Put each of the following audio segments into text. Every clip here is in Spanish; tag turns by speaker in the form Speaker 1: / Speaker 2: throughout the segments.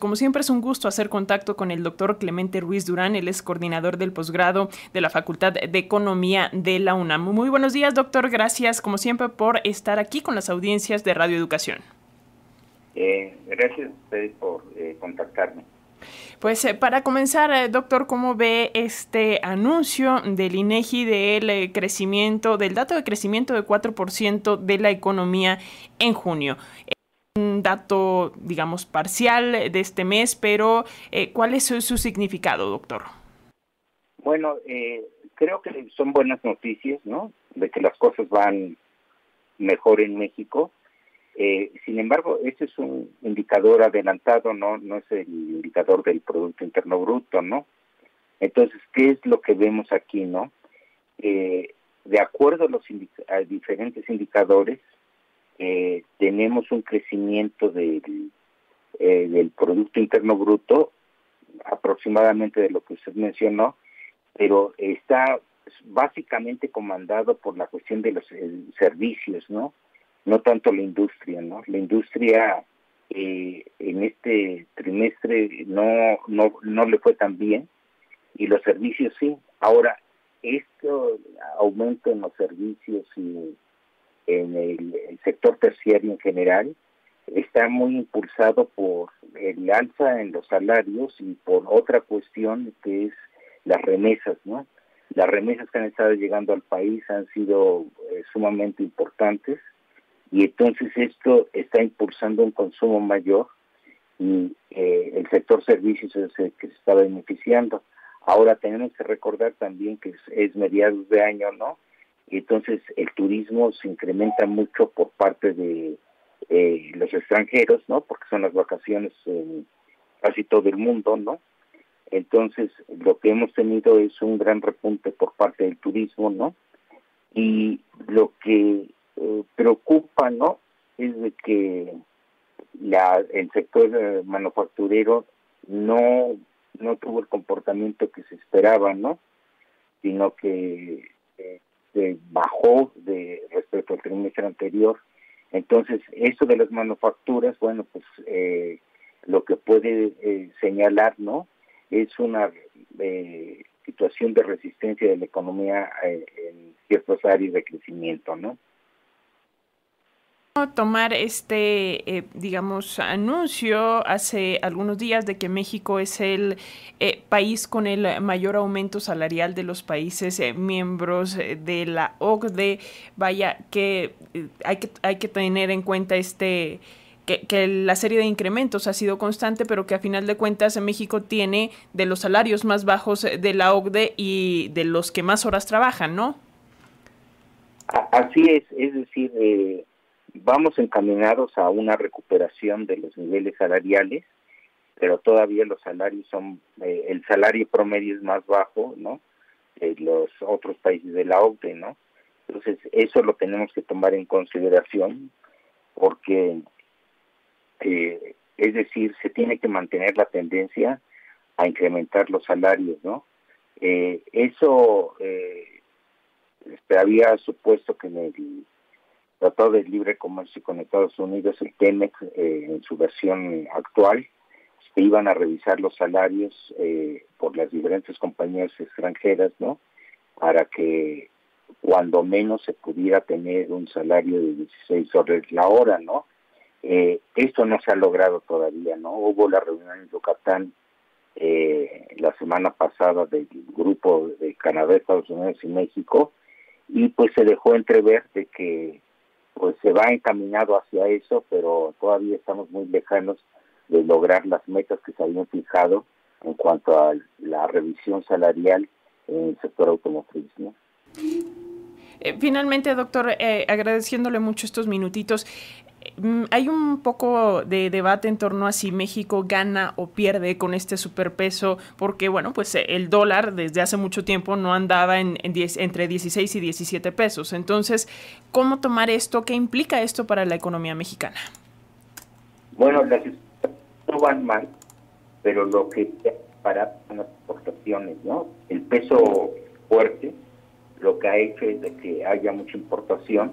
Speaker 1: Como siempre es un gusto hacer contacto con el doctor Clemente Ruiz Durán, él es coordinador del posgrado de la Facultad de Economía de la UNAM. Muy buenos días, doctor. Gracias, como siempre, por estar aquí con las audiencias de Radio Educación.
Speaker 2: Eh, gracias a ustedes por eh, contactarme.
Speaker 1: Pues eh, para comenzar, doctor, ¿cómo ve este anuncio del INEGI del crecimiento, del dato de crecimiento de 4% de la economía en junio? Dato, digamos, parcial de este mes, pero eh, ¿cuál es su, significado, doctor?
Speaker 2: Bueno, eh, creo que son buenas noticias, ¿no? De que las cosas van mejor en México. Eh, sin embargo, ese es un indicador adelantado, ¿no? No es el indicador del Producto Interno Bruto, ¿no? Entonces, ¿qué es lo que vemos aquí, no? de acuerdo a los a diferentes indicadores, eh, tenemos un crecimiento del, eh, del Producto Interno Bruto aproximadamente de lo que usted mencionó, pero está básicamente comandado por la cuestión de los eh, servicios, ¿no? No tanto la industria, ¿no? La industria eh, en este trimestre no, no, no le fue tan bien y los servicios sí. Ahora, esto aumento en los servicios y en el, sector terciario en general está muy impulsado por el alza en los salarios y por otra cuestión que es las remesas, ¿no? Las remesas que han estado llegando al país han sido eh, sumamente importantes y entonces esto está impulsando un consumo mayor y eh, el sector servicios es el que se está beneficiando. Ahora tenemos que recordar también que es, es mediados de año, ¿no? Entonces el turismo se incrementa mucho por parte de eh, los extranjeros, ¿no? Porque son las vacaciones en casi todo el mundo, ¿no? Entonces lo que hemos tenido es un gran repunte por parte del turismo, ¿no? Y lo que eh, preocupa, ¿no? Es de que la, el sector eh, manufacturero no no tuvo el comportamiento que se esperaba, ¿no? Sino que bajó de respecto al trimestre anterior. Entonces, eso de las manufacturas, bueno, pues eh, lo que puede eh, señalar, ¿no? Es una eh, situación de resistencia de la economía en ciertas áreas de crecimiento, ¿no?
Speaker 1: Tomar este, eh, digamos, anuncio hace algunos días de que México es el eh, país con el mayor aumento salarial de los países eh, miembros de la OCDE. Vaya, que hay que, hay que tener en cuenta este... Que, la serie de incrementos ha sido constante, pero que a final de cuentas México tiene de los salarios más bajos de la OCDE y de los que más horas trabajan, ¿no?
Speaker 2: Así es, es decir, eh, vamos encaminados a una recuperación de los niveles salariales, pero todavía los salarios son, eh, el salario promedio es más bajo, ¿no? De los otros países de la OCDE, ¿no? Entonces, eso lo tenemos que tomar en consideración porque, eh, es decir, se tiene que mantener la tendencia a incrementar los salarios, ¿no? Eh, eso eh, había supuesto que en Tratado de Libre Comercio con Estados Unidos, el TEMEC, eh, en su versión actual, se iban a revisar los salarios eh, por las diferentes compañías extranjeras, ¿no? Para que cuando menos se pudiera tener un salario de 16 horas la hora, ¿no? Eh, esto no se ha logrado todavía, ¿no? Hubo la reunión en Yucatán eh, la semana pasada del grupo de Canadá, Estados Unidos y México, y pues se dejó entrever de que pues se va encaminado hacia eso, pero todavía estamos muy lejanos de lograr las metas que se habían fijado en cuanto a la revisión salarial en el sector automotriz.
Speaker 1: Eh, finalmente, doctor, eh, agradeciéndole mucho estos minutitos, hay un poco de debate en torno a si México gana o pierde con este superpeso, porque bueno, pues eh, el dólar desde hace mucho tiempo no andaba en, entre 16 y 17 pesos. Entonces, ¿cómo tomar esto? ¿Qué implica esto para la economía mexicana?
Speaker 2: Bueno, las no van mal, pero lo que para las exportaciones, ¿no? El peso fuerte lo que ha hecho es de que haya mucha importación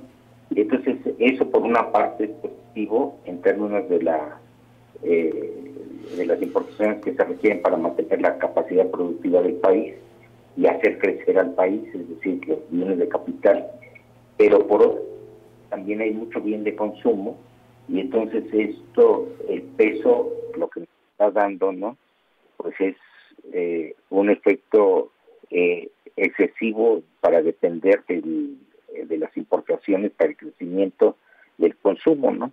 Speaker 2: entonces, eso por una parte es positivo en términos de la, eh, de las importaciones que se requieren para mantener la capacidad productiva del país y hacer crecer al país, es decir, los bienes de capital. Pero por otro, también hay mucho bien de consumo y entonces esto, el peso, lo que nos está dando, ¿no? Pues es eh, un efecto eh, excesivo para depender de las importaciones para el crecimiento del consumo, ¿no?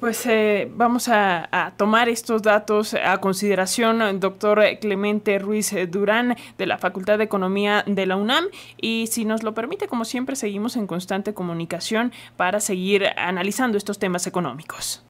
Speaker 1: Pues eh, vamos a, tomar estos datos a consideración, doctor Clemente Ruiz Durán, de la Facultad de Economía de la UNAM. Y si nos lo permite, como siempre, seguimos en constante comunicación para seguir analizando estos temas económicos.